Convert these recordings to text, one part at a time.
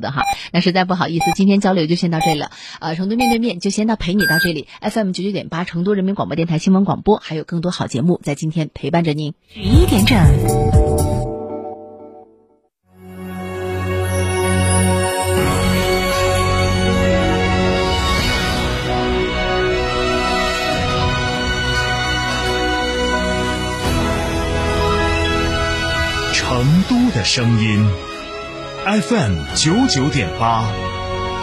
的哈，那实在不好意思，今天交流就先到这里了。呃，成都面对面就先到陪你到这里，FM 九九点八，成都人民广播电台新闻广播，还有更多好节目在今天陪伴着您。十一点整，成都的声音。FM 九九点八，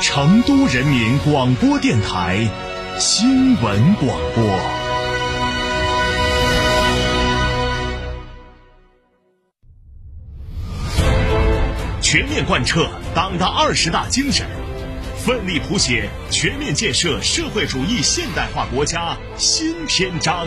成都人民广播电台新闻广播。全面贯彻党的二十大精神，奋力谱写全面建设社会主义现代化国家新篇章。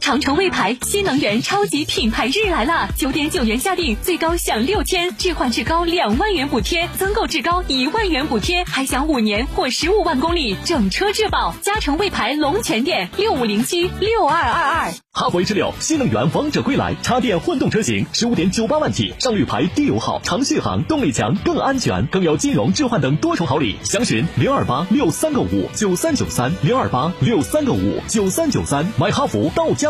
长城魏牌新能源超级品牌日来了，九点九元下定，最高享六千置换至高两万元补贴，增购至高一万元补贴，还享五年或十五万公里整车质保。嘉诚魏牌龙泉店六五零七六二二二。哈弗 H 六新能源王者归来，插电混动车型，十五点九八万起，上绿牌，低油耗，长续航，动力强，更安全，更有金融置换等多重好礼。详询零二八六三个五九三九三零二八六三个五九三九三，买哈弗到家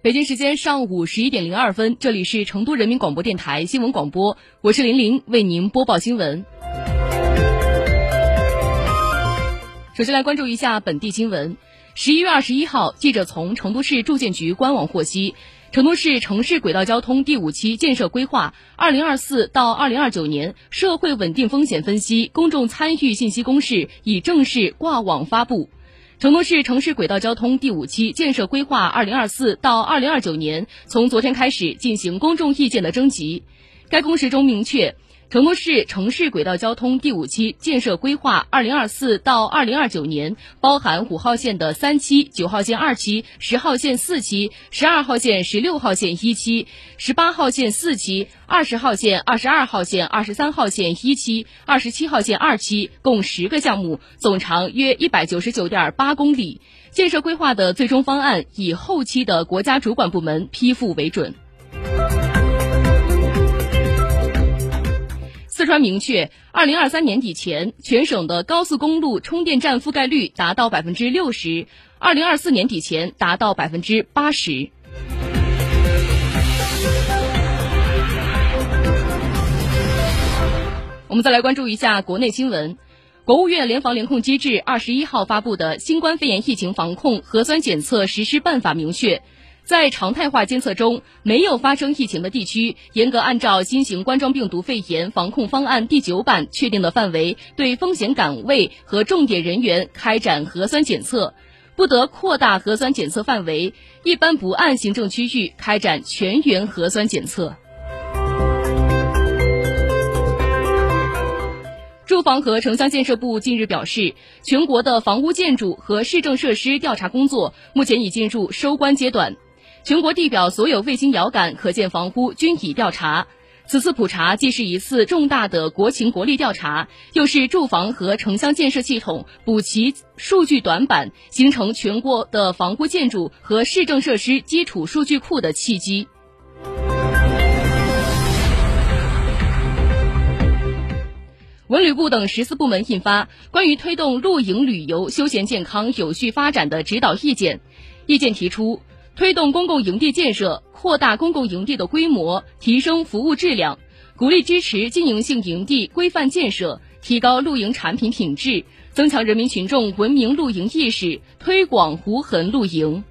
北京时间上午十一点零二分，这里是成都人民广播电台新闻广播，我是林玲，为您播报新闻。首先来关注一下本地新闻。十一月二十一号，记者从成都市住建局官网获悉，成都市城市轨道交通第五期建设规划（二零二四到二零二九年）社会稳定风险分析公众参与信息公示已正式挂网发布。成都市城市轨道交通第五期建设规划（二零二四到二零二九年）从昨天开始进行公众意见的征集。该公示中明确。成都市城市轨道交通第五期建设规划（二零二四到二零二九年）包含五号线的三期、九号线二期、十号线四期、十二号线、十六号线一期、十八号线四期、二十号线、二十二号线、二十三号线一期、二十七号线二期，共十个项目，总长约一百九十九点八公里。建设规划的最终方案以后期的国家主管部门批复为准。川明确，二零二三年底前，全省的高速公路充电站覆盖率达到百分之六十；二零二四年底前达到百分之八十。我们再来关注一下国内新闻，国务院联防联控机制二十一号发布的《新冠肺炎疫情防控核酸检测实施办法》明确。在常态化监测中没有发生疫情的地区，严格按照新型冠状病毒肺炎防控方案第九版确定的范围，对风险岗位和重点人员开展核酸检测，不得扩大核酸检测范围，一般不按行政区域开展全员核酸检测。住房和城乡建设部近日表示，全国的房屋建筑和市政设施调查工作目前已进入收官阶段。全国地表所有卫星遥感可见房屋均已调查，此次普查既是一次重大的国情国力调查，又是住房和城乡建设系统补齐数据短板、形成全国的房屋建筑和市政设施基础数据库的契机。文旅部等十四部门印发《关于推动露营旅游休闲健康有序发展的指导意见》，意见提出。推动公共营地建设，扩大公共营地的规模，提升服务质量，鼓励支持经营性营地规范建设，提高露营产品品质，增强人民群众文明露营意识，推广无痕露营。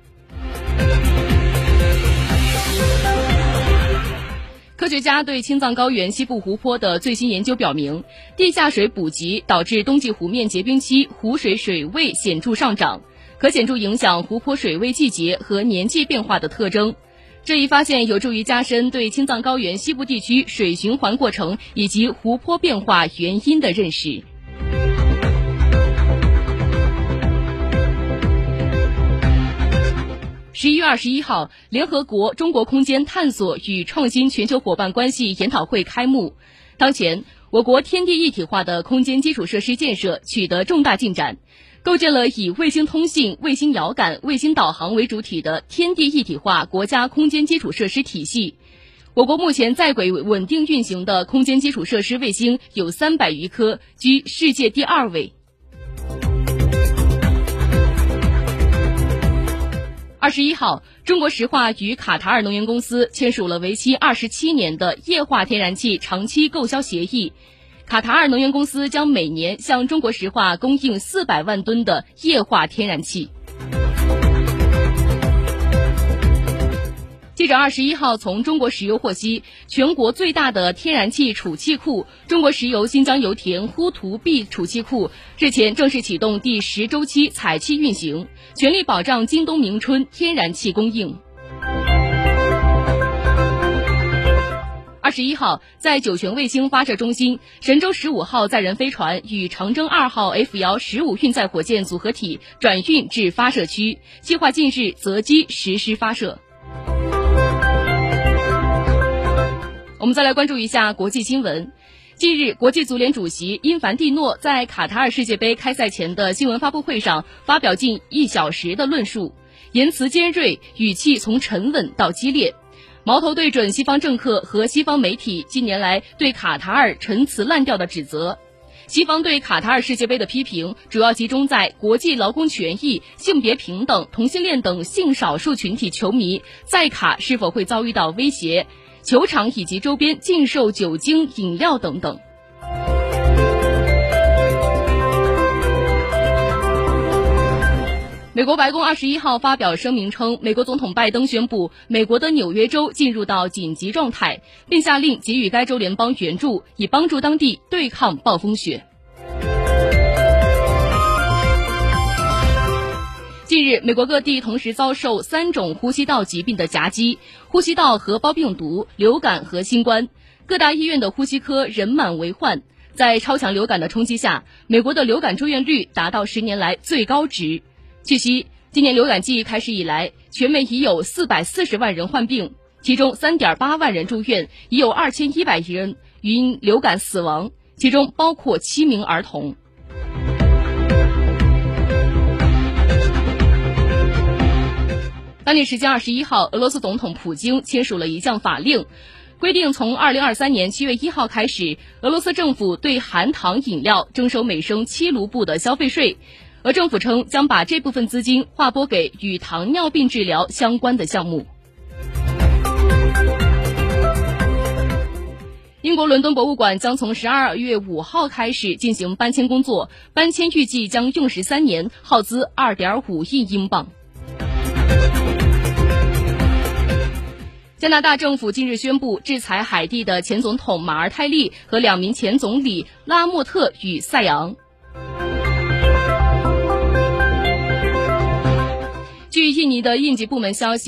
科学家对青藏高原西部湖泊的最新研究表明，地下水补给导致冬季湖面结冰期湖水水位显著上涨，可显著影响湖泊水位季节和年际变化的特征。这一发现有助于加深对青藏高原西部地区水循环过程以及湖泊变化原因的认识。十一月二十一号，联合国中国空间探索与创新全球伙伴关系研讨会开幕。当前，我国天地一体化的空间基础设施建设取得重大进展，构建了以卫星通信、卫星遥感、卫星导航为主体的天地一体化国家空间基础设施体系。我国目前在轨稳定运行的空间基础设施卫星有三百余颗，居世界第二位。二十一号，中国石化与卡塔尔能源公司签署了为期二十七年的液化天然气长期购销协议。卡塔尔能源公司将每年向中国石化供应四百万吨的液化天然气。记者二十一号从中国石油获悉，全国最大的天然气储气库——中国石油新疆油田呼图 B 储气库，日前正式启动第十周期采气运行，全力保障今冬明春天然气供应。十一号，在酒泉卫星发射中心，神舟十五号载人飞船与长征二号 F 遥十五运载火箭组合体转运至发射区，计划近日择机实施发射。我们再来关注一下国际新闻。近日，国际足联主席因凡蒂诺在卡塔尔世界杯开赛前的新闻发布会上发表近一小时的论述，言辞尖锐，语气从沉稳到激烈，矛头对准西方政客和西方媒体近年来对卡塔尔陈词滥调的指责。西方对卡塔尔世界杯的批评主要集中在国际劳工权益、性别平等、同性恋等性少数群体球迷在卡是否会遭遇到威胁。球场以及周边禁售酒精饮料等等。美国白宫二十一号发表声明称，美国总统拜登宣布，美国的纽约州进入到紧急状态，并下令给予该州联邦援助，以帮助当地对抗暴风雪。近日，美国各地同时遭受三种呼吸道疾病的夹击：呼吸道合胞病毒、流感和新冠。各大医院的呼吸科人满为患。在超强流感的冲击下，美国的流感住院率达到十年来最高值。据悉，今年流感季开始以来，全美已有四百四十万人患病，其中三点八万人住院，已有二千一百人因流感死亡，其中包括七名儿童。当地时间二十一号，俄罗斯总统普京签署了一项法令，规定从二零二三年七月一号开始，俄罗斯政府对含糖饮料征收每升七卢布的消费税。俄政府称将把这部分资金划拨给与糖尿病治疗相关的项目。英国伦敦博物馆将从十二月五号开始进行搬迁工作，搬迁预计将用时三年，耗资二点五亿英镑。加拿大政府近日宣布制裁海地的前总统马尔泰利和两名前总理拉莫特与塞昂。据印尼的应急部门消息。